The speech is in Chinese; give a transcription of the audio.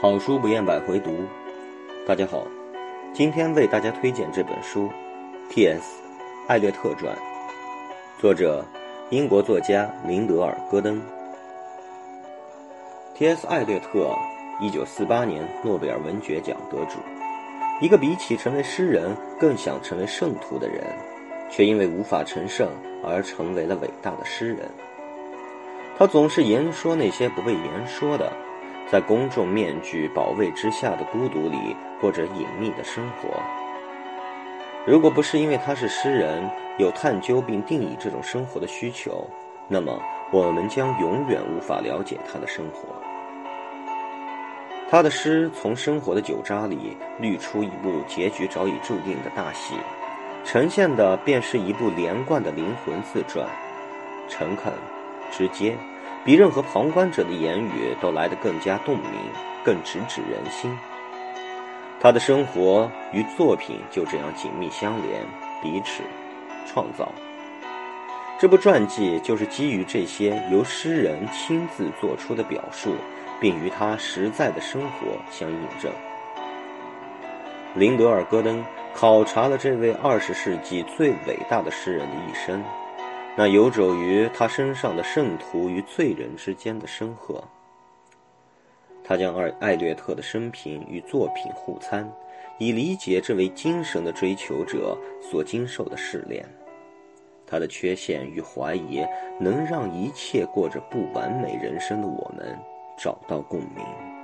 好书不厌百回读。大家好，今天为大家推荐这本书《T.S. 艾略特传》，作者英国作家林德尔·戈登。T.S. 艾略特，一九四八年诺贝尔文学奖得主，一个比起成为诗人更想成为圣徒的人，却因为无法成圣而成为了伟大的诗人。他总是言说那些不被言说的，在公众面具保卫之下的孤独里过着隐秘的生活。如果不是因为他是诗人，有探究并定义这种生活的需求，那么我们将永远无法了解他的生活。他的诗从生活的酒渣里滤出一部结局早已注定的大戏，呈现的便是一部连贯的灵魂自传，诚恳。直接，比任何旁观者的言语都来得更加动明，更直指人心。他的生活与作品就这样紧密相连，彼此创造。这部传记就是基于这些由诗人亲自做出的表述，并与他实在的生活相印证。林德尔·戈登考察了这位二十世纪最伟大的诗人的一生。那游走于他身上的圣徒与罪人之间的深壑，他将艾艾略特的生平与作品互参，以理解这位精神的追求者所经受的试炼。他的缺陷与怀疑，能让一切过着不完美人生的我们找到共鸣。